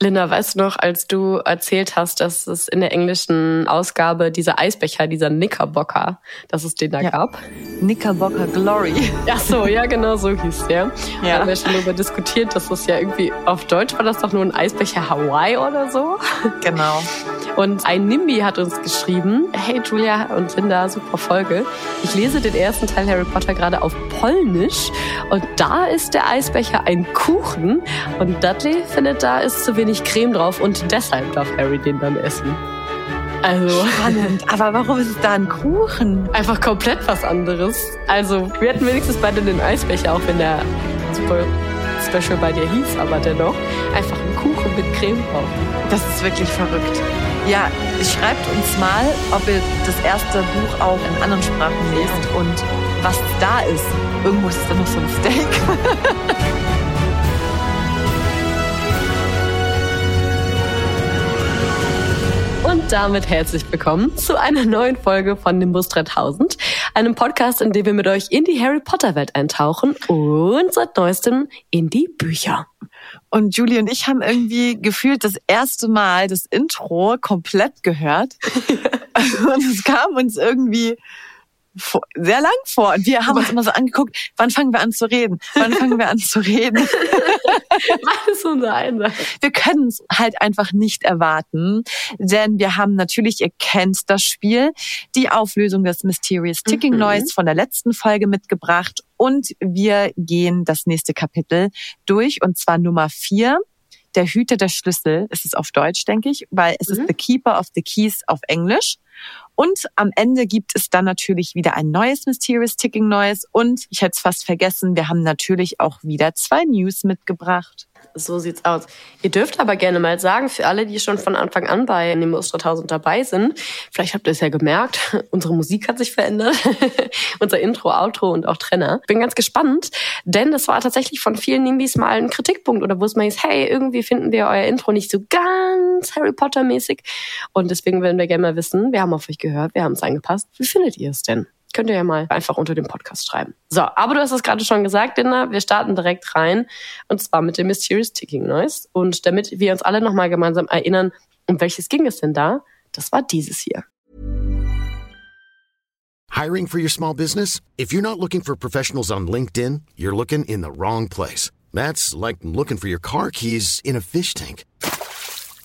Linda, weißt du noch, als du erzählt hast, dass es in der englischen Ausgabe dieser Eisbecher, dieser Knickerbocker, dass es den da ja. gab? Knickerbocker Glory. Ach so, ja, genau so hieß der. Ja. Da haben wir schon darüber diskutiert, dass das ja irgendwie auf Deutsch war das doch nur ein Eisbecher Hawaii oder so. Genau. Und ein Nimbi hat uns geschrieben, hey Julia und Linda, super Folge. Ich lese den ersten Teil Harry Potter gerade auf Polnisch und da ist der Eisbecher ein Kuchen und Dudley findet, da ist zu wenig Creme drauf und deshalb darf Harry den dann essen. Also. Spannend. Aber warum ist es da ein Kuchen? Einfach komplett was anderes. Also, wir hatten wenigstens beide den Eisbecher, auch wenn der super special bei dir hieß, aber dennoch einfach ein Kuchen mit Creme drauf. Das ist wirklich verrückt. Ja, schreibt uns mal, ob ihr das erste Buch auch in anderen Sprachen lest und was da ist. Irgendwo ist da noch so ein Steak. Und damit herzlich willkommen zu einer neuen Folge von Nimbus 3000, einem Podcast, in dem wir mit euch in die Harry Potter Welt eintauchen und seit neuestem in die Bücher. Und Julie und ich haben irgendwie gefühlt das erste Mal das Intro komplett gehört. und es kam uns irgendwie vor, sehr lang vor. Und wir haben uns immer so angeguckt, wann fangen wir an zu reden? Wann fangen wir an zu reden? Alles unser Einsatz. Wir können es halt einfach nicht erwarten, denn wir haben natürlich, ihr kennt das Spiel, die Auflösung des Mysterious Ticking mhm. Noise von der letzten Folge mitgebracht und wir gehen das nächste Kapitel durch und zwar Nummer vier. Der Hüter der Schlüssel ist es auf Deutsch, denke ich, weil es mhm. ist The Keeper of the Keys auf Englisch. Und am Ende gibt es dann natürlich wieder ein neues Mysterious Ticking Noise. Und ich hätte es fast vergessen, wir haben natürlich auch wieder zwei News mitgebracht. So sieht's aus. Ihr dürft aber gerne mal sagen, für alle, die schon von Anfang an bei Nimbus 3000 dabei sind, vielleicht habt ihr es ja gemerkt, unsere Musik hat sich verändert, unser Intro, Outro und auch Trenner. Bin ganz gespannt, denn das war tatsächlich von vielen Nimbis mal ein Kritikpunkt oder wo es mal hieß, hey, irgendwie finden wir euer Intro nicht so ganz Harry Potter mäßig und deswegen würden wir gerne mal wissen, wir haben auf euch gehört, wir haben es angepasst. Wie findet ihr es denn? Könnt ihr ja mal einfach unter dem Podcast schreiben. So, aber du hast es gerade schon gesagt, Linda. Wir starten direkt rein. Und zwar mit dem Mysterious Ticking Noise. Und damit wir uns alle nochmal gemeinsam erinnern, um welches ging es denn da? Das war dieses hier. Hiring for your small business? If you're not looking for professionals on LinkedIn, you're looking in the wrong place. That's like looking for your car keys in a fish tank.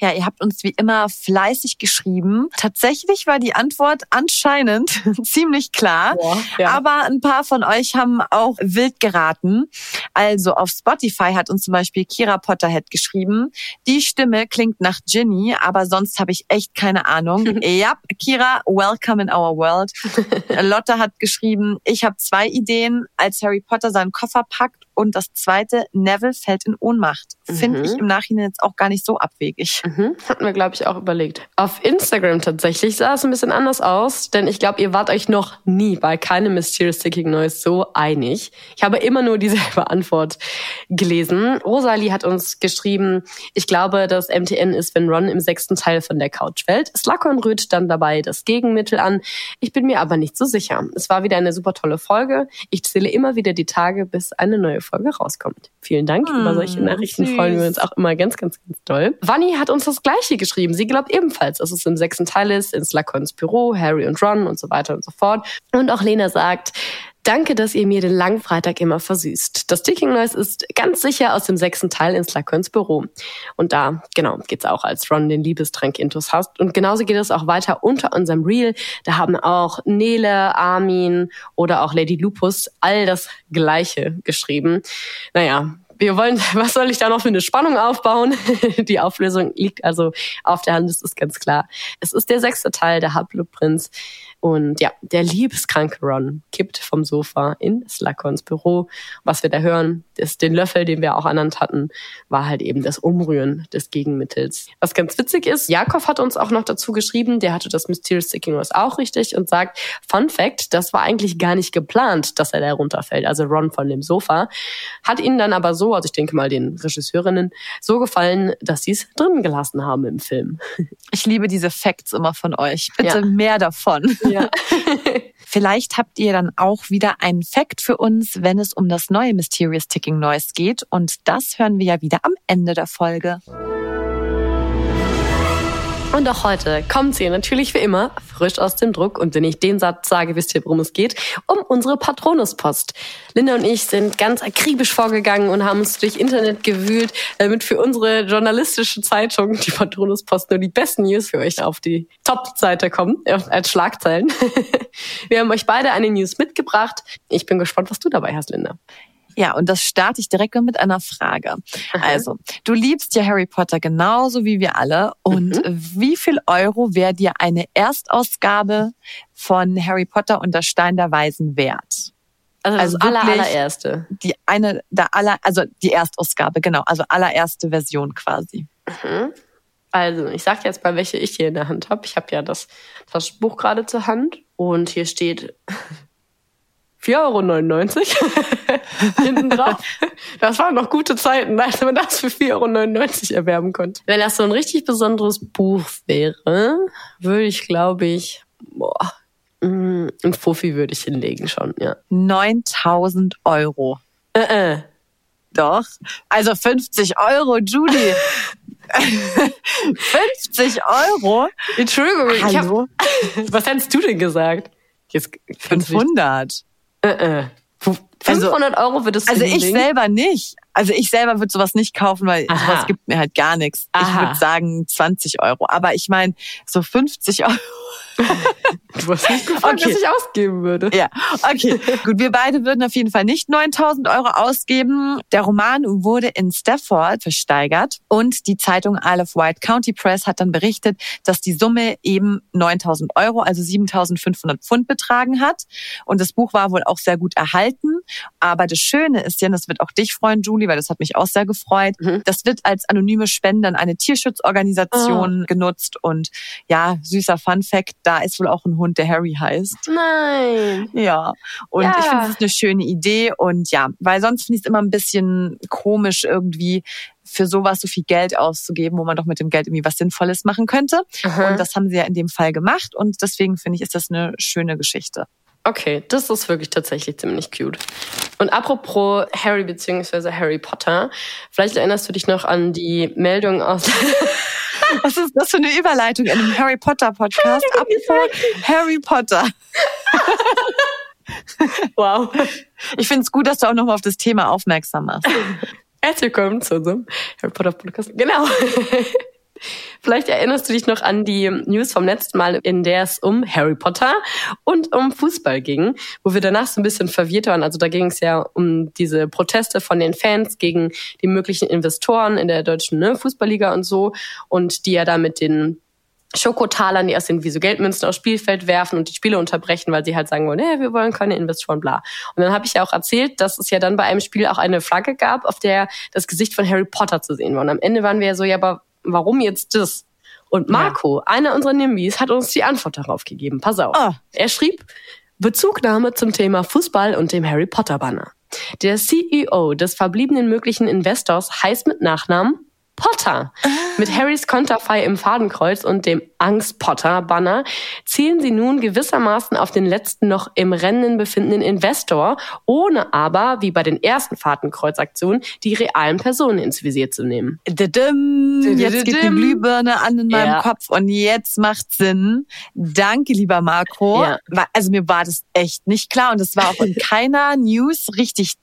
Ja, ihr habt uns wie immer fleißig geschrieben. Tatsächlich war die Antwort anscheinend ziemlich klar, Boah, ja. aber ein paar von euch haben auch wild geraten. Also auf Spotify hat uns zum Beispiel Kira Potterhead geschrieben. Die Stimme klingt nach Ginny, aber sonst habe ich echt keine Ahnung. ja, Kira, welcome in our world. Lotte hat geschrieben, ich habe zwei Ideen, als Harry Potter seinen Koffer packt und das zweite, Neville fällt in Ohnmacht. Finde mhm. ich im Nachhinein jetzt auch gar nicht so abwegig. Mhm. Hatten wir, glaube ich, auch überlegt. Auf Instagram tatsächlich sah es ein bisschen anders aus, denn ich glaube, ihr wart euch noch nie bei keinem Mysterious Sticking Noise so einig. Ich habe immer nur dieselbe Antwort gelesen. Rosalie hat uns geschrieben, ich glaube, dass MTN ist, wenn Ron im sechsten Teil von der Couch fällt. Slughorn rührt dann dabei das Gegenmittel an. Ich bin mir aber nicht so sicher. Es war wieder eine super tolle Folge. Ich zähle immer wieder die Tage, bis eine neue Folge rauskommt. Vielen Dank. Hm, Über solche Nachrichten süß. freuen wir uns auch immer ganz, ganz, ganz doll. Vanni hat uns das Gleiche geschrieben. Sie glaubt ebenfalls, dass es im sechsten Teil ist, in Slughorns Büro, Harry und Ron und so weiter und so fort. Und auch Lena sagt, Danke, dass ihr mir den langen Freitag immer versüßt. Das Ticking Noise ist ganz sicher aus dem sechsten Teil in Slughorns Büro. Und da, genau, geht's auch, als Ron den Liebestrank intus hast. Und genauso geht es auch weiter unter unserem Reel. Da haben auch Nele, Armin oder auch Lady Lupus all das Gleiche geschrieben. Naja, wir wollen, was soll ich da noch für eine Spannung aufbauen? Die Auflösung liegt also auf der Hand, das ist ganz klar. Es ist der sechste Teil der Halbblutprinz. Und ja, der liebeskranke Ron kippt vom Sofa in Slughorns Büro. Was wir da hören, ist den Löffel, den wir auch ernannt hatten, war halt eben das Umrühren des Gegenmittels. Was ganz witzig ist, Jakob hat uns auch noch dazu geschrieben, der hatte das Mysterious Sticking Rose auch richtig und sagt, Fun Fact, das war eigentlich gar nicht geplant, dass er da runterfällt, also Ron von dem Sofa. Hat ihnen dann aber so, also ich denke mal den Regisseurinnen, so gefallen, dass sie es drin gelassen haben im Film. Ich liebe diese Facts immer von euch. Bitte ja. mehr davon. Ja. Vielleicht habt ihr dann auch wieder einen Fact für uns, wenn es um das neue Mysterious Ticking Noise geht. Und das hören wir ja wieder am Ende der Folge. Und auch heute kommt sie natürlich wie immer frisch aus dem Druck. Und wenn ich den Satz sage, wisst ihr, worum es geht? Um unsere Patronuspost. Linda und ich sind ganz akribisch vorgegangen und haben uns durch Internet gewühlt, damit für unsere journalistische Zeitung, die Patronuspost, nur die besten News für euch auf die Top-Seite kommen, als Schlagzeilen. Wir haben euch beide eine News mitgebracht. Ich bin gespannt, was du dabei hast, Linda. Ja, und das starte ich direkt mit einer Frage. Aha. Also, du liebst ja Harry Potter genauso wie wir alle. Und mhm. wie viel Euro wäre dir eine Erstausgabe von Harry Potter und der Stein der Weisen wert? Also, also aller, allererste. Die eine, der aller, also die Erstausgabe, genau, also allererste Version quasi. Mhm. Also, ich sag jetzt mal, welche ich hier in der Hand habe. Ich habe ja das, das Buch gerade zur Hand und hier steht 4,99 Euro hinten drauf. Das waren noch gute Zeiten, als man das für 4,99 Euro erwerben konnte. Wenn das so ein richtig besonderes Buch wäre, würde ich, glaube ich, boah, mm, ein Fuffi würde ich hinlegen schon, ja. 9000 Euro. Äh, äh. Doch. Also 50 Euro, Julie. 50 Euro? Entschuldigung, Hallo? ich hab, was hättest du denn gesagt? Jetzt 500. Äh, äh. 500 also, Euro würdest du Also ich selber nicht. Also ich selber würde sowas nicht kaufen, weil Aha. sowas gibt mir halt gar nichts. Aha. Ich würde sagen 20 Euro. Aber ich meine, so 50 Euro du hast nicht gefragt, okay. was ich ausgeben würde. Ja, okay. Gut, wir beide würden auf jeden Fall nicht 9000 Euro ausgeben. Der Roman wurde in Stafford versteigert und die Zeitung Isle of Wight County Press hat dann berichtet, dass die Summe eben 9000 Euro, also 7500 Pfund betragen hat. Und das Buch war wohl auch sehr gut erhalten. Aber das Schöne ist ja, das wird auch dich freuen, Julie, weil das hat mich auch sehr gefreut. Mhm. Das wird als anonyme Spende an eine Tierschutzorganisation oh. genutzt und ja, süßer Fun Fact, da ist wohl auch ein Hund, der Harry heißt. Nein. Ja. Und ja. ich finde, es ist eine schöne Idee. Und ja, weil sonst finde ich es immer ein bisschen komisch irgendwie für sowas so viel Geld auszugeben, wo man doch mit dem Geld irgendwie was Sinnvolles machen könnte. Aha. Und das haben sie ja in dem Fall gemacht. Und deswegen finde ich, ist das eine schöne Geschichte. Okay, das ist wirklich tatsächlich ziemlich cute. Und apropos Harry bzw. Harry Potter, vielleicht erinnerst du dich noch an die Meldung aus Was ist das für eine Überleitung in einem Harry Potter Podcast? Harry Potter. wow. Ich finde es gut, dass du auch nochmal auf das Thema aufmerksam machst. Herzlich willkommen zu unserem Harry Potter Podcast. Genau. Vielleicht erinnerst du dich noch an die News vom letzten Mal, in der es um Harry Potter und um Fußball ging, wo wir danach so ein bisschen verwirrt waren. Also da ging es ja um diese Proteste von den Fans gegen die möglichen Investoren in der deutschen ne, Fußballliga und so und die ja da mit den Schokotalern, die erst irgendwie so Geldmünzen aufs Spielfeld werfen und die Spiele unterbrechen, weil sie halt sagen wollen, hey, wir wollen keine Investoren, bla. Und dann habe ich ja auch erzählt, dass es ja dann bei einem Spiel auch eine Flagge gab, auf der das Gesicht von Harry Potter zu sehen war. Und am Ende waren wir ja so, ja, aber warum jetzt das? Und Marco, ja. einer unserer Nimbys, hat uns die Antwort darauf gegeben. Pass auf. Oh. Er schrieb, Bezugnahme zum Thema Fußball und dem Harry Potter Banner. Der CEO des verbliebenen möglichen Investors heißt mit Nachnamen Potter. Mit Harrys Konterfei im Fadenkreuz und dem Angst-Potter-Banner zielen sie nun gewissermaßen auf den letzten noch im Rennen befindenden Investor, ohne aber, wie bei den ersten Fadenkreuzaktionen, die realen Personen ins Visier zu nehmen. Jetzt geht die Glühbirne an in meinem ja. Kopf und jetzt macht Sinn. Danke, lieber Marco. Ja. Also mir war das echt nicht klar und es war auch in keiner News richtig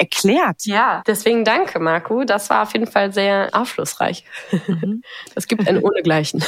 erklärt. Ja, deswegen danke, Marco. Das war auf jeden Fall sehr aufschlussreich. Mhm. Das gibt ein Ohnegleichen.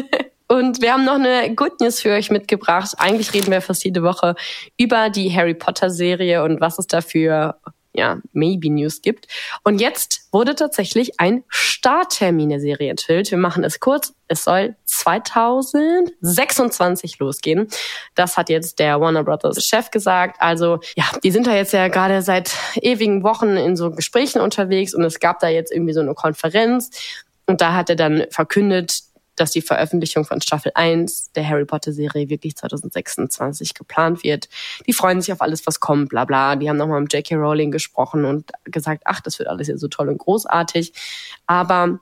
Und wir haben noch eine Good News für euch mitgebracht. Eigentlich reden wir fast jede Woche über die Harry Potter Serie und was es dafür ja, Maybe News gibt. Und jetzt wurde tatsächlich ein Starttermin der Serie enthüllt. Wir machen es kurz. Es soll 2026 losgehen. Das hat jetzt der Warner Brothers Chef gesagt. Also ja, die sind da jetzt ja gerade seit ewigen Wochen in so Gesprächen unterwegs und es gab da jetzt irgendwie so eine Konferenz. Und da hat er dann verkündet, dass die Veröffentlichung von Staffel 1 der Harry Potter Serie wirklich 2026 geplant wird. Die freuen sich auf alles, was kommt, bla bla. Die haben nochmal mit J.K. Rowling gesprochen und gesagt, ach, das wird alles ja so toll und großartig. Aber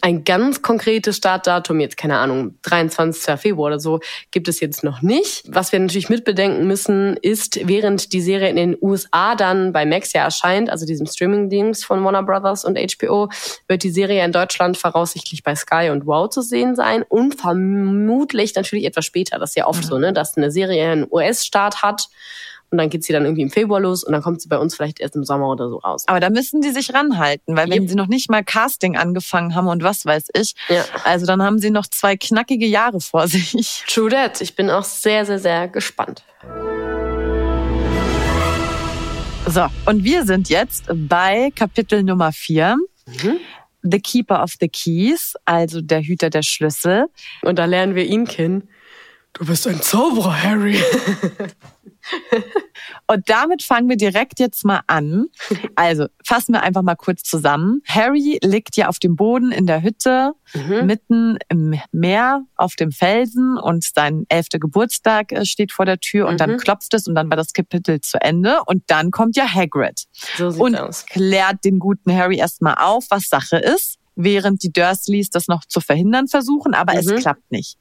ein ganz konkretes Startdatum, jetzt keine Ahnung, 23. Februar oder so, gibt es jetzt noch nicht. Was wir natürlich mitbedenken müssen, ist, während die Serie in den USA dann bei Max ja erscheint, also diesem Streaming-Dienst von Warner Brothers und HBO, wird die Serie in Deutschland voraussichtlich bei Sky und Wow zu sehen sein und vermutlich natürlich etwas später. Das ist ja oft mhm. so, ne, dass eine Serie einen US-Start hat und dann geht sie dann irgendwie im Februar los und dann kommt sie bei uns vielleicht erst im Sommer oder so raus. Aber da müssen die sich ranhalten, weil wenn yep. sie noch nicht mal Casting angefangen haben und was weiß ich, ja. also dann haben sie noch zwei knackige Jahre vor sich. True that. Ich bin auch sehr, sehr, sehr gespannt. So, und wir sind jetzt bei Kapitel Nummer vier. Mhm. The Keeper of the Keys, also der Hüter der Schlüssel. Und da lernen wir ihn kennen. Du bist ein Zauberer, Harry. Und damit fangen wir direkt jetzt mal an. Also fassen wir einfach mal kurz zusammen. Harry liegt ja auf dem Boden in der Hütte, mhm. mitten im Meer auf dem Felsen und sein elfter Geburtstag äh, steht vor der Tür und mhm. dann klopft es und dann war das Kapitel zu Ende und dann kommt ja Hagrid so und aus. klärt den guten Harry erstmal auf, was Sache ist während die Dursleys das noch zu verhindern versuchen, aber mhm. es klappt nicht.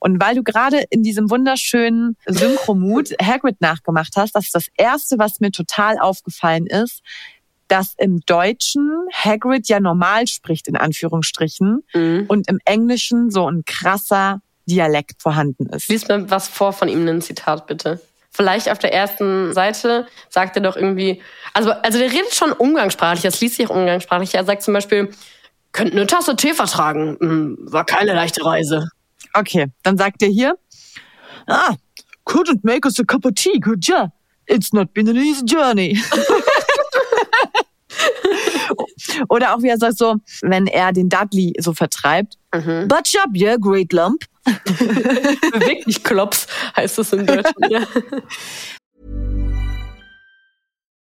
Und weil du gerade in diesem wunderschönen Synchromut Hagrid nachgemacht hast, das ist das erste, was mir total aufgefallen ist, dass im Deutschen Hagrid ja normal spricht, in Anführungsstrichen, mhm. und im Englischen so ein krasser Dialekt vorhanden ist. Lies mir was vor von ihm, ein Zitat bitte. Vielleicht auf der ersten Seite sagt er doch irgendwie, also, also der redet schon umgangssprachlich, das liest sich auch umgangssprachlich. Er sagt zum Beispiel, könnten eine Tasse Tee vertragen. Hm, war keine leichte Reise. Okay, dann sagt er hier, ah, couldn't make us a cup of tea, could ya? It's not been an easy journey. Oder auch wie er sagt so, wenn er den Dudley so vertreibt. Mhm. Butch up, yeah, great lump. Wirklich Klops heißt das im Deutschen. Ja.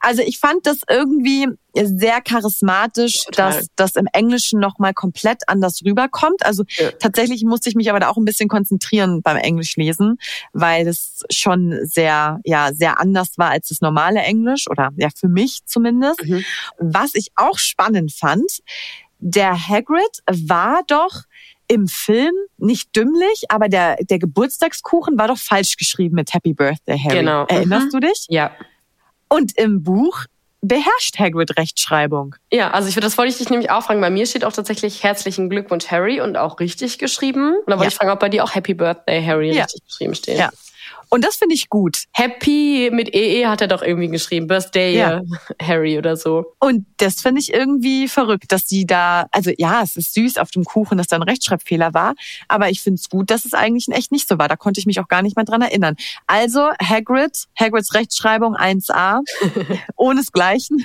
Also ich fand das irgendwie sehr charismatisch, Total. dass das im Englischen nochmal komplett anders rüberkommt. Also ja. tatsächlich musste ich mich aber da auch ein bisschen konzentrieren beim Englischlesen, weil es schon sehr, ja, sehr anders war als das normale Englisch oder ja, für mich zumindest. Mhm. Was ich auch spannend fand, der Hagrid war doch im Film nicht dümmlich, aber der, der Geburtstagskuchen war doch falsch geschrieben mit Happy Birthday, Harry. Genau. Erinnerst mhm. du dich? Ja. Und im Buch beherrscht Hagrid Rechtschreibung. Ja, also ich das wollte ich dich nämlich auch fragen. Bei mir steht auch tatsächlich herzlichen Glückwunsch Harry und auch richtig geschrieben. Und da wollte ja. ich fragen, ob bei dir auch Happy Birthday Harry ja. richtig geschrieben steht. Ja. Und das finde ich gut. Happy mit EE hat er doch irgendwie geschrieben. Birthday ja. Harry oder so. Und das finde ich irgendwie verrückt, dass die da, also ja, es ist süß auf dem Kuchen, dass da ein Rechtschreibfehler war. Aber ich finde es gut, dass es eigentlich in echt nicht so war. Da konnte ich mich auch gar nicht mehr dran erinnern. Also Hagrid, Hagrids Rechtschreibung 1a, ohnesgleichen.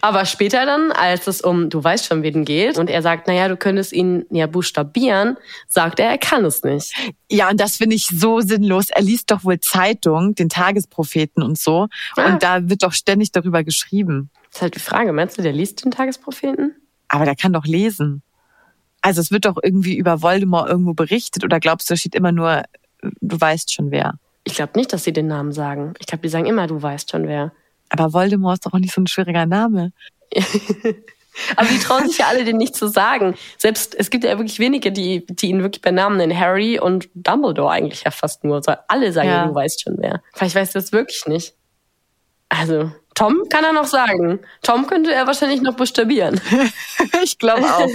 aber später dann, als es um, du weißt schon, wen geht, und er sagt, naja, du könntest ihn ja buchstabieren, sagt er, er kann es nicht. Ja, und das finde ich so sinnlos. Er liest doch wohl Zeitung, den Tagespropheten und so. Ah. Und da wird doch ständig darüber geschrieben. Das ist halt die Frage, meinst du, der liest den Tagespropheten? Aber der kann doch lesen. Also es wird doch irgendwie über Voldemort irgendwo berichtet oder glaubst du, da steht immer nur, du weißt schon wer? Ich glaube nicht, dass sie den Namen sagen. Ich glaube, die sagen immer, du weißt schon wer. Aber Voldemort ist doch auch nicht so ein schwieriger Name. Aber die trauen sich ja alle, den nicht zu sagen. Selbst, es gibt ja wirklich wenige, die, die ihn wirklich bei Namen nennen. Harry und Dumbledore eigentlich ja fast nur. Alle sagen, ja. du weißt schon wer. Vielleicht weißt du das wirklich nicht. Also, Tom kann er noch sagen. Tom könnte er wahrscheinlich noch buchstabieren. ich glaube auch.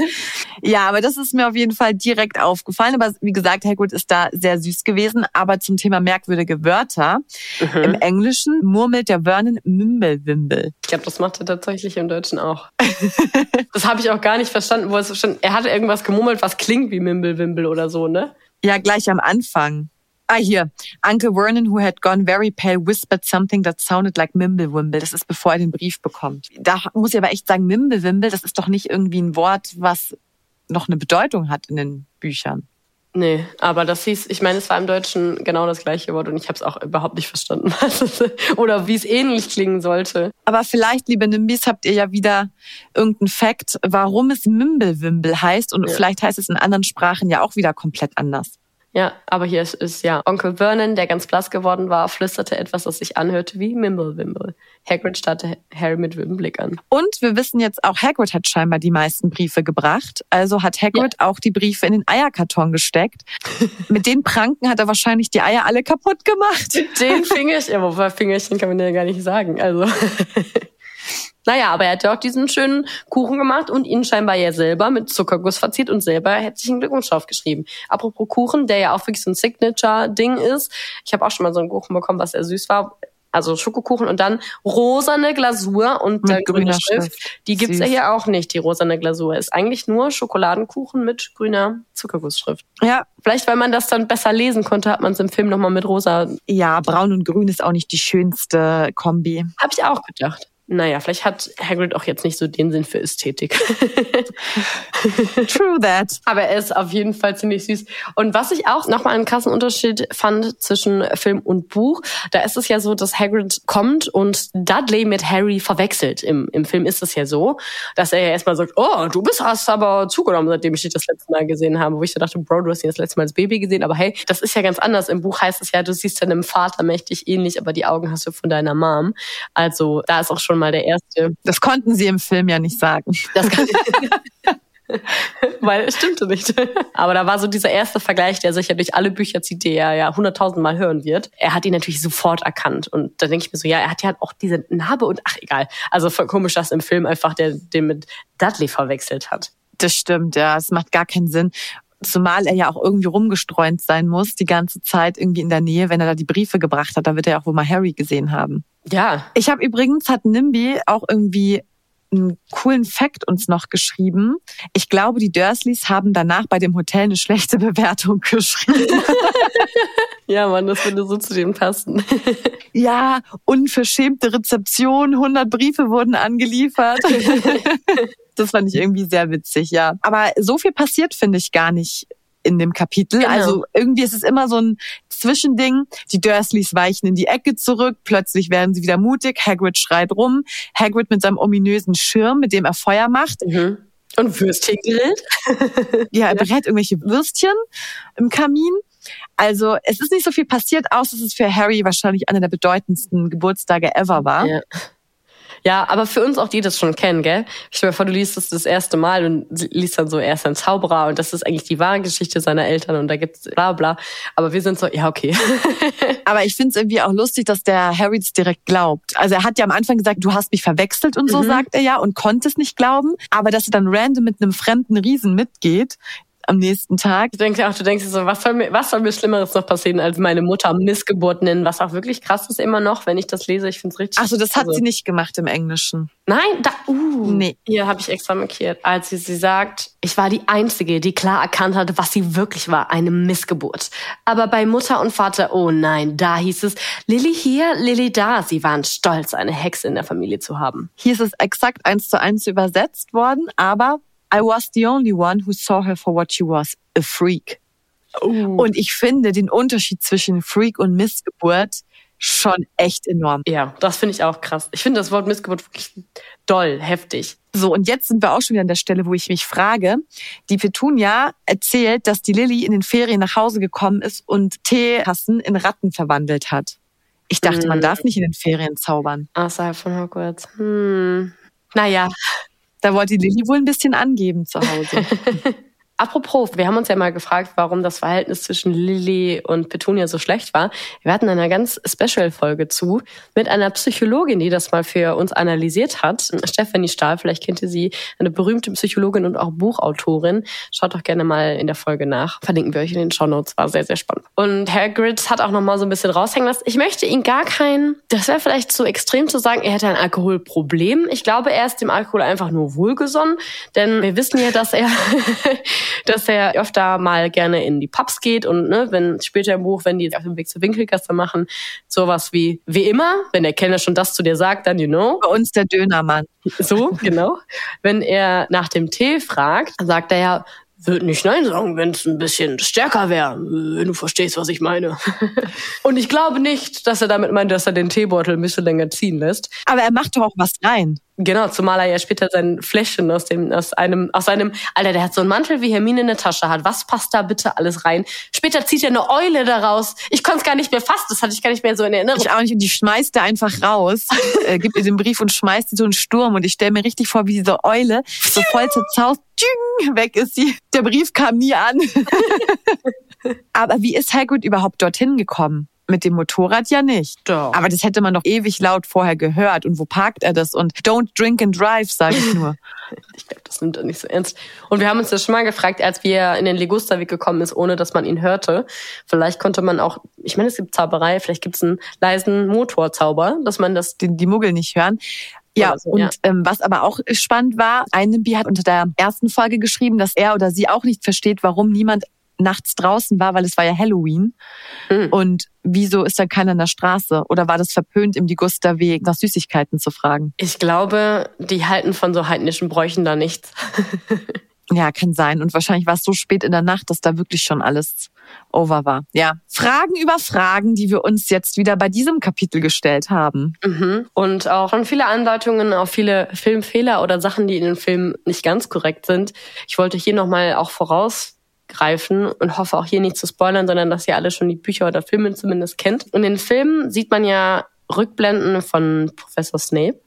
Ja, aber das ist mir auf jeden Fall direkt aufgefallen. Aber wie gesagt, Hagrid ist da sehr süß gewesen. Aber zum Thema merkwürdige Wörter. Mhm. Im Englischen murmelt der Vernon Mimblewimble. Ich glaube, das macht er tatsächlich im Deutschen auch. das habe ich auch gar nicht verstanden. Wo es schon, er hatte irgendwas gemurmelt, was klingt wie Mimblewimble oder so, ne? Ja, gleich am Anfang. Ah, hier. Uncle Vernon, who had gone very pale, whispered something that sounded like Mimblewimble. Das ist bevor er den Brief bekommt. Da muss ich aber echt sagen, Mimblewimble, das ist doch nicht irgendwie ein Wort, was noch eine Bedeutung hat in den Büchern. Nee, aber das hieß, ich meine, es war im Deutschen genau das gleiche Wort und ich habe es auch überhaupt nicht verstanden. Oder wie es ähnlich klingen sollte. Aber vielleicht, liebe Nimbis, habt ihr ja wieder irgendeinen Fakt, warum es Mimblewimble heißt und ja. vielleicht heißt es in anderen Sprachen ja auch wieder komplett anders. Ja, aber hier ist, ist ja Onkel Vernon, der ganz blass geworden war, flüsterte etwas, das sich anhörte wie Mimblewimble. Hagrid starrte Harry mit wildem Blick an. Und wir wissen jetzt auch, Hagrid hat scheinbar die meisten Briefe gebracht. Also hat Hagrid ja. auch die Briefe in den Eierkarton gesteckt. mit den Pranken hat er wahrscheinlich die Eier alle kaputt gemacht. Mit den Fingerchen, ja, wobei Fingerchen kann man ja gar nicht sagen. Also Naja, aber er hat ja auch diesen schönen Kuchen gemacht und ihn scheinbar ja selber mit Zuckerguss verziert und selber herzlichen Glückwunsch draufgeschrieben. Apropos Kuchen, der ja auch wirklich so ein Signature-Ding ist. Ich habe auch schon mal so einen Kuchen bekommen, was sehr süß war. Also Schokokuchen und dann rosane Glasur und der grüne Schrift. Die gibt's Süß. ja hier auch nicht, die rosane Glasur. Ist eigentlich nur Schokoladenkuchen mit grüner Zuckergussschrift. Ja. Vielleicht, weil man das dann besser lesen konnte, hat man es im Film nochmal mit rosa. Ja, braun und grün ist auch nicht die schönste Kombi. Hab ich auch gedacht. Naja, vielleicht hat Hagrid auch jetzt nicht so den Sinn für Ästhetik. True that. Aber er ist auf jeden Fall ziemlich süß. Und was ich auch nochmal einen krassen Unterschied fand zwischen Film und Buch, da ist es ja so, dass Hagrid kommt und Dudley mit Harry verwechselt. Im, im Film ist es ja so, dass er ja erstmal sagt, oh, du bist hast aber zugenommen, seitdem ich dich das letzte Mal gesehen habe. Wo ich so dachte, Bro, du hast ihn das letzte Mal als Baby gesehen. Aber hey, das ist ja ganz anders. Im Buch heißt es ja, du siehst deinem Vater mächtig ähnlich, aber die Augen hast du von deiner Mom. Also da ist auch schon mal der erste. Das konnten sie im Film ja nicht sagen. Das kann Weil es stimmte nicht. Aber da war so dieser erste Vergleich, der sich ja durch alle Bücher zieht, die er ja hunderttausend Mal hören wird. Er hat ihn natürlich sofort erkannt. Und da denke ich mir so, ja, er hat ja auch diese Narbe und ach egal. Also voll komisch, dass im Film einfach der den mit Dudley verwechselt hat. Das stimmt, ja. Es macht gar keinen Sinn. Zumal er ja auch irgendwie rumgestreunt sein muss, die ganze Zeit irgendwie in der Nähe, wenn er da die Briefe gebracht hat. Da wird er auch wohl mal Harry gesehen haben. Ja. Ich habe übrigens, hat Nimby auch irgendwie einen coolen Fact uns noch geschrieben. Ich glaube, die Dursleys haben danach bei dem Hotel eine schlechte Bewertung geschrieben. ja, Mann, das würde so zu dem passen. ja, unverschämte Rezeption, 100 Briefe wurden angeliefert. das fand ich irgendwie sehr witzig, ja. Aber so viel passiert, finde ich, gar nicht in dem Kapitel. Genau. Also irgendwie ist es immer so ein Zwischending. Die Dursleys weichen in die Ecke zurück, plötzlich werden sie wieder mutig, Hagrid schreit rum, Hagrid mit seinem ominösen Schirm, mit dem er Feuer macht. Mhm. Und Würstchen grillt. ja, er berät irgendwelche Würstchen im Kamin. Also es ist nicht so viel passiert, außer dass es für Harry wahrscheinlich einer der bedeutendsten Geburtstage ever war. Ja. Ja, aber für uns auch, die das schon kennen, gell? Ich stell mir vor, du liest das das erste Mal und liest dann so erst ein Zauberer und das ist eigentlich die wahre Geschichte seiner Eltern und da gibt's bla bla. Aber wir sind so, ja, okay. aber ich finde es irgendwie auch lustig, dass der Harry es direkt glaubt. Also er hat ja am Anfang gesagt, du hast mich verwechselt und so, mhm. sagt er ja, und konnte es nicht glauben. Aber dass er dann random mit einem fremden Riesen mitgeht, am nächsten Tag. Ich denke auch, du denkst so, was soll mir, was soll mir Schlimmeres noch passieren, als meine Mutter Missgeburt nennen, was auch wirklich krass ist immer noch, wenn ich das lese. Ich finde es richtig. Achso, das hat also. sie nicht gemacht im Englischen. Nein, da, uh. Nee. Hier habe ich extra markiert. Als sie, sie sagt, ich war die Einzige, die klar erkannt hatte, was sie wirklich war, eine Missgeburt. Aber bei Mutter und Vater, oh nein, da hieß es, Lilly hier, Lilly da. Sie waren stolz, eine Hexe in der Familie zu haben. Hier ist es exakt eins zu eins übersetzt worden, aber I was the only one who saw her for what she was, a freak. Oh. Und ich finde den Unterschied zwischen Freak und Missgeburt schon echt enorm. Ja, das finde ich auch krass. Ich finde das Wort Missgeburt wirklich doll, heftig. So, und jetzt sind wir auch schon wieder an der Stelle, wo ich mich frage. Die Petunia erzählt, dass die Lilly in den Ferien nach Hause gekommen ist und Teetassen in Ratten verwandelt hat. Ich dachte, hm. man darf nicht in den Ferien zaubern. Außerhalb von Hogwarts. Hm. Naja, Da wollte die Lilly wohl ein bisschen angeben zu Hause. Apropos, wir haben uns ja mal gefragt, warum das Verhältnis zwischen Lilly und Petunia so schlecht war. Wir hatten eine ganz Special-Folge zu mit einer Psychologin, die das mal für uns analysiert hat. Stephanie Stahl, vielleicht kennt ihr sie, eine berühmte Psychologin und auch Buchautorin. Schaut doch gerne mal in der Folge nach. Verlinken wir euch in den Show Notes. War sehr, sehr spannend. Und Hagrid hat auch noch mal so ein bisschen raushängen lassen. Ich möchte ihn gar kein, das wäre vielleicht zu extrem zu sagen, er hätte ein Alkoholproblem. Ich glaube, er ist dem Alkohol einfach nur wohlgesonnen, denn wir wissen ja, dass er dass er öfter mal gerne in die Pubs geht und ne, wenn später im Buch, wenn die auf dem Weg zur Winkelgasse machen, sowas wie wie immer, wenn der Kellner schon das zu dir sagt, dann you know. Bei uns der Dönermann. So, genau. wenn er nach dem Tee fragt, sagt er ja, würde nicht Nein sagen, wenn es ein bisschen stärker wäre, wenn du verstehst, was ich meine. und ich glaube nicht, dass er damit meint, dass er den Teebeutel ein bisschen länger ziehen lässt. Aber er macht doch auch was rein. Genau, zumal er ja später sein Fläschchen aus dem, aus einem, aus einem, Alter, der hat so einen Mantel wie Hermine in der Tasche hat. Was passt da bitte alles rein? Später zieht er eine Eule daraus. Ich konnte es gar nicht mehr fassen, das hatte ich gar nicht mehr so in Erinnerung. Ich auch nicht, und die schmeißt er einfach raus, äh, gibt ihr den Brief und schmeißt sie so einen Sturm. Und ich stelle mir richtig vor, wie diese Eule so voll zerzaust, weg ist sie. Der Brief kam nie an. Aber wie ist Hagrid überhaupt dorthin gekommen? Mit dem Motorrad ja nicht. Doch. Aber das hätte man doch ewig laut vorher gehört. Und wo parkt er das? Und don't drink and drive, sage ich nur. ich glaube, das nimmt er nicht so ernst. Und wir haben uns das schon mal gefragt, als wir in den Legusterweg gekommen ist, ohne dass man ihn hörte. Vielleicht konnte man auch, ich meine, es gibt Zauberei, vielleicht gibt es einen leisen Motorzauber, dass man das... Die, die Muggel nicht hören. Ja, so, und ja. Ähm, was aber auch spannend war, ein Nimbi hat unter der ersten Folge geschrieben, dass er oder sie auch nicht versteht, warum niemand nachts draußen war, weil es war ja Halloween. Mhm. Und wieso ist da keiner in der Straße? Oder war das verpönt, im Ligusterweg nach Süßigkeiten zu fragen? Ich glaube, die halten von so heidnischen Bräuchen da nichts. ja, kann sein. Und wahrscheinlich war es so spät in der Nacht, dass da wirklich schon alles over war. Ja, Fragen über Fragen, die wir uns jetzt wieder bei diesem Kapitel gestellt haben. Mhm. Und auch schon viele Andeutungen auf viele Filmfehler oder Sachen, die in den Filmen nicht ganz korrekt sind. Ich wollte hier nochmal auch voraus greifen und hoffe auch hier nicht zu spoilern, sondern dass ihr alle schon die Bücher oder Filme zumindest kennt. Und in den Filmen sieht man ja Rückblenden von Professor Snape,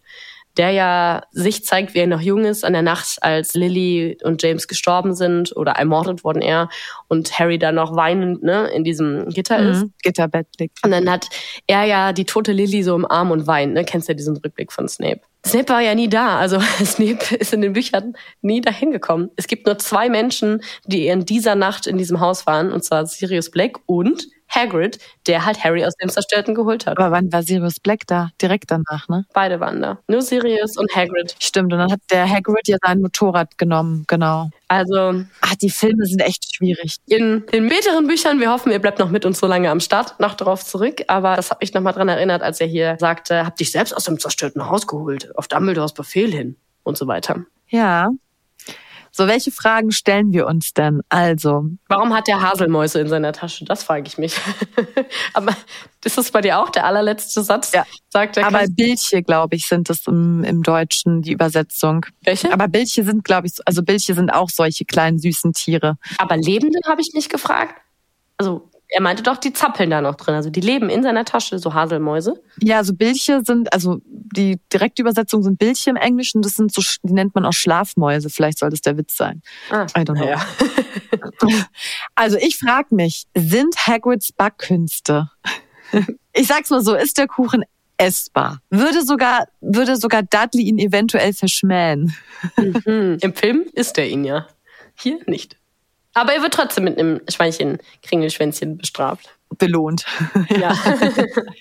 der ja sich zeigt, wie er noch jung ist, an der Nacht, als Lily und James gestorben sind oder ermordet wurden er und Harry dann noch weinend ne, in diesem Gitter mhm. ist. Gitterbett liegt. Und dann hat er ja die tote Lily so im Arm und weint. Ne? Kennst du ja diesen Rückblick von Snape? Snape war ja nie da. Also Snape ist in den Büchern nie dahin gekommen. Es gibt nur zwei Menschen, die in dieser Nacht in diesem Haus waren, und zwar Sirius Black und Hagrid, der halt Harry aus dem Zerstörten geholt hat. Aber wann war Sirius Black da? Direkt danach, ne? Beide waren da. Nur Sirius und Hagrid. Stimmt, und dann hat der Hagrid ja sein Motorrad genommen, genau. Also, ach, die Filme sind echt schwierig. In den späteren Büchern, wir hoffen, ihr bleibt noch mit uns so lange am Start, noch darauf zurück. Aber das hat mich nochmal dran erinnert, als er hier sagte, hab dich selbst aus dem zerstörten Haus geholt, auf Dumbledores Befehl hin und so weiter. Ja, so, welche Fragen stellen wir uns denn? Also. Warum hat der Haselmäuse in seiner Tasche? Das frage ich mich. Aber ist das bei dir auch der allerletzte Satz? Ja. Sagt der Aber Bildche, glaube ich, sind es im, im Deutschen, die Übersetzung. Welche? Aber Bildche sind, glaube ich, also Bildche sind auch solche kleinen süßen Tiere. Aber Lebenden habe ich nicht gefragt. Also er meinte doch, die zappeln da noch drin. Also die leben in seiner Tasche, so Haselmäuse. Ja, also Bildche sind, also die direkte Übersetzung sind Bildche im Englischen. Das sind so, die nennt man auch Schlafmäuse. Vielleicht soll das der Witz sein. Ah, I don't know. Ja. also ich frage mich, sind Hagrids Backkünste, ich sag's mal so, ist der Kuchen essbar? Würde sogar, würde sogar Dudley ihn eventuell verschmähen? Mhm. Im Film ist er ihn ja. Hier nicht. Aber er wird trotzdem mit einem Schweinchen Kringelschwänzchen bestraft. Belohnt. Ja.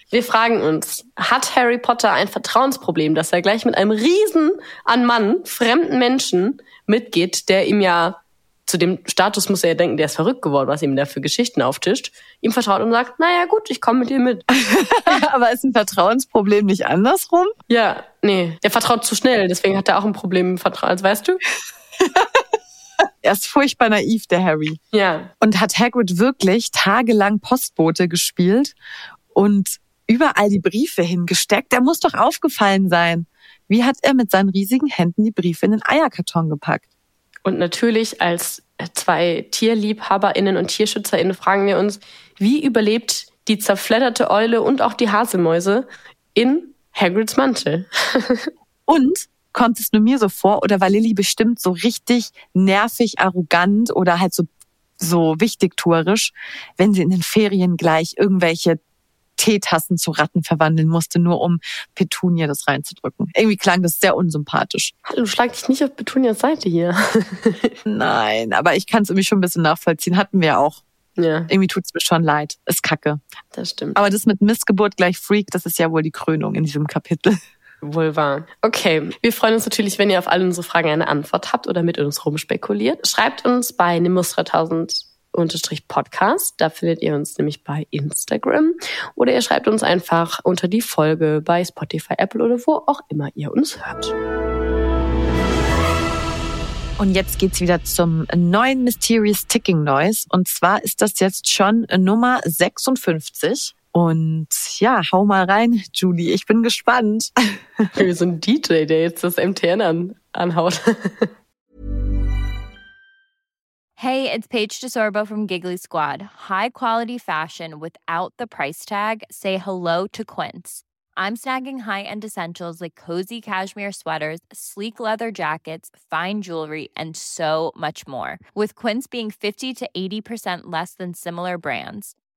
Wir fragen uns, hat Harry Potter ein Vertrauensproblem, dass er gleich mit einem Riesen an Mann, fremden Menschen mitgeht, der ihm ja zu dem Status muss er ja denken, der ist verrückt geworden, was ihm da für Geschichten auftischt, ihm vertraut und sagt, naja gut, ich komme mit dir mit. Aber ist ein Vertrauensproblem nicht andersrum? Ja, nee, der vertraut zu schnell, deswegen hat er auch ein Problem im Vertrauen, weißt du? Er ist furchtbar naiv, der Harry. Ja. Und hat Hagrid wirklich tagelang Postbote gespielt und überall die Briefe hingesteckt. Der muss doch aufgefallen sein. Wie hat er mit seinen riesigen Händen die Briefe in den Eierkarton gepackt? Und natürlich als zwei TierliebhaberInnen und TierschützerInnen fragen wir uns, wie überlebt die zerfledderte Eule und auch die Haselmäuse in Hagrids Mantel? und kommt es nur mir so vor oder war Lilly bestimmt so richtig nervig, arrogant oder halt so so wichtig tourisch, wenn sie in den Ferien gleich irgendwelche Teetassen zu Ratten verwandeln musste, nur um Petunia das reinzudrücken. Irgendwie klang das sehr unsympathisch. Du schlag dich nicht auf Petunias Seite hier. Nein, aber ich kann es irgendwie schon ein bisschen nachvollziehen. Hatten wir auch. Ja. Irgendwie tut's mir schon leid. Ist kacke. Das stimmt. Aber das mit Missgeburt gleich Freak, das ist ja wohl die Krönung in diesem Kapitel. Wohl wahr. Okay, wir freuen uns natürlich, wenn ihr auf alle unsere Fragen eine Antwort habt oder mit uns rumspekuliert. Schreibt uns bei Nimbus 3000 Podcast. Da findet ihr uns nämlich bei Instagram. Oder ihr schreibt uns einfach unter die Folge bei Spotify, Apple oder wo auch immer ihr uns hört. Und jetzt geht's wieder zum neuen Mysterious Ticking Noise. Und zwar ist das jetzt schon Nummer 56. Und ja, hau mal rein, Julie. Ich bin gespannt. Wie so ein DJ, der jetzt das MTN an, anhaut. Hey, it's Paige DeSorbo from Giggly Squad. High quality fashion without the price tag. Say hello to Quince. I'm snagging high-end essentials like cozy cashmere sweaters, sleek leather jackets, fine jewelry, and so much more. With Quince being 50 to 80% less than similar brands.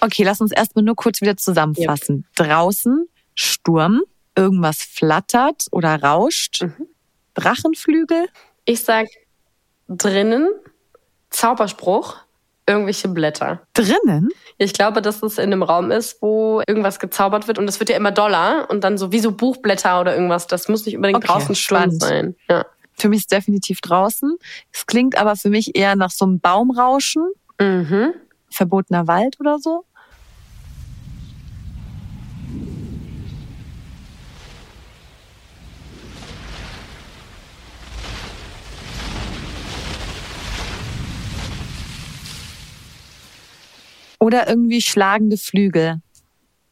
Okay, lass uns erstmal nur kurz wieder zusammenfassen. Yep. Draußen Sturm, irgendwas flattert oder rauscht, mhm. Drachenflügel. Ich sag drinnen Zauberspruch, irgendwelche Blätter. Drinnen? Ich glaube, dass es in einem Raum ist, wo irgendwas gezaubert wird und das wird ja immer doller und dann so wie so Buchblätter oder irgendwas. Das muss nicht unbedingt okay, draußen Sturm sein. Ja. Für mich ist definitiv draußen. Es klingt aber für mich eher nach so einem Baumrauschen. Mhm. Verbotener Wald oder so. Oder irgendwie schlagende Flügel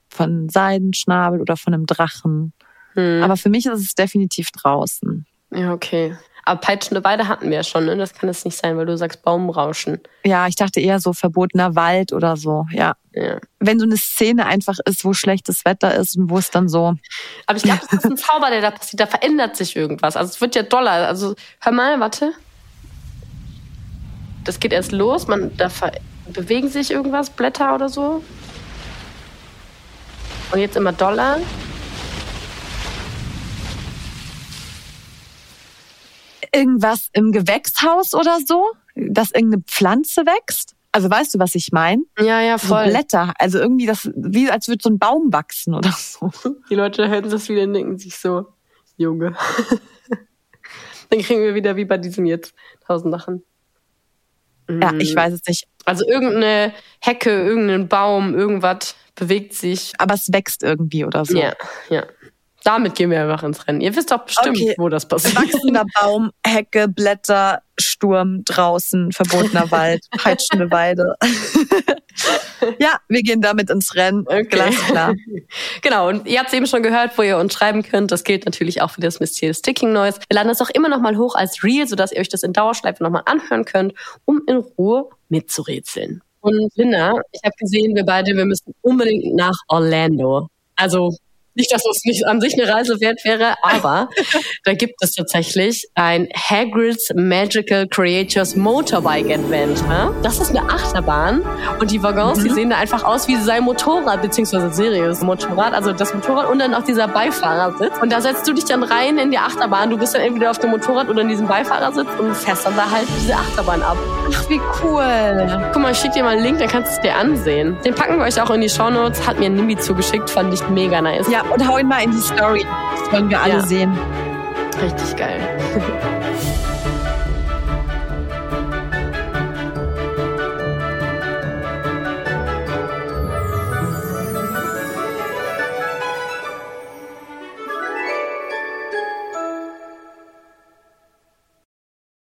von Seidenschnabel oder von einem Drachen. Hm. Aber für mich ist es definitiv draußen. Ja, okay. Aber peitschende Weide hatten wir ja schon, ne? Das kann es nicht sein, weil du sagst Baumrauschen. Ja, ich dachte eher so verbotener Wald oder so, ja. ja. Wenn so eine Szene einfach ist, wo schlechtes Wetter ist und wo es dann so. Aber ich glaube, das ist ein Zauber, der da passiert. Da verändert sich irgendwas. Also es wird ja doller. Also hör mal, warte. Das geht erst los, man da ver bewegen sich irgendwas, Blätter oder so. Und jetzt immer doller. Irgendwas im Gewächshaus oder so, dass irgendeine Pflanze wächst. Also weißt du, was ich meine? Ja, ja, voll. So Blätter. Also irgendwie das, wie als würde so ein Baum wachsen oder so. Die Leute hören das wieder und denken sich so, Junge. Dann kriegen wir wieder wie bei diesem jetzt tausend Sachen. Ja, ich mhm. weiß es nicht. Also irgendeine Hecke, irgendein Baum, irgendwas bewegt sich. Aber es wächst irgendwie oder so. Ja, ja. Damit gehen wir einfach ins Rennen. Ihr wisst doch bestimmt, okay. wo das passiert. Wachsender Baum, Hecke, Blätter, Sturm, draußen, verbotener Wald, peitschende Weide. ja, wir gehen damit ins Rennen. Okay. Glasklar. genau, und ihr habt es eben schon gehört, wo ihr uns schreiben könnt. Das gilt natürlich auch für das Mysterious Sticking Noise. Wir laden das auch immer noch mal hoch als Reel, sodass ihr euch das in Dauerschleife noch mal anhören könnt, um in Ruhe mitzurätseln. Und Linda, ich habe gesehen, wir beide, wir müssen unbedingt nach Orlando. Also nicht, dass es nicht an sich eine Reise wert wäre, aber da gibt es tatsächlich ein Hagrid's Magical Creatures Motorbike Adventure. Das ist eine Achterbahn und die Waggons, mhm. die sehen da einfach aus wie sein Motorrad, beziehungsweise Sirius Motorrad, also das Motorrad und dann auch dieser Beifahrersitz. Und da setzt du dich dann rein in die Achterbahn. Du bist dann entweder auf dem Motorrad oder in diesem Beifahrersitz und fährst dann da halt diese Achterbahn ab. Ach, wie cool. Guck mal, ich schick dir mal einen Link, dann kannst du es dir ansehen. Den packen wir euch auch in die Shownotes. Hat mir Nimbi zugeschickt, fand ich mega nice. Ja, und hau ihn mal in die Story. Das wollen wir alle ja. sehen. Richtig geil.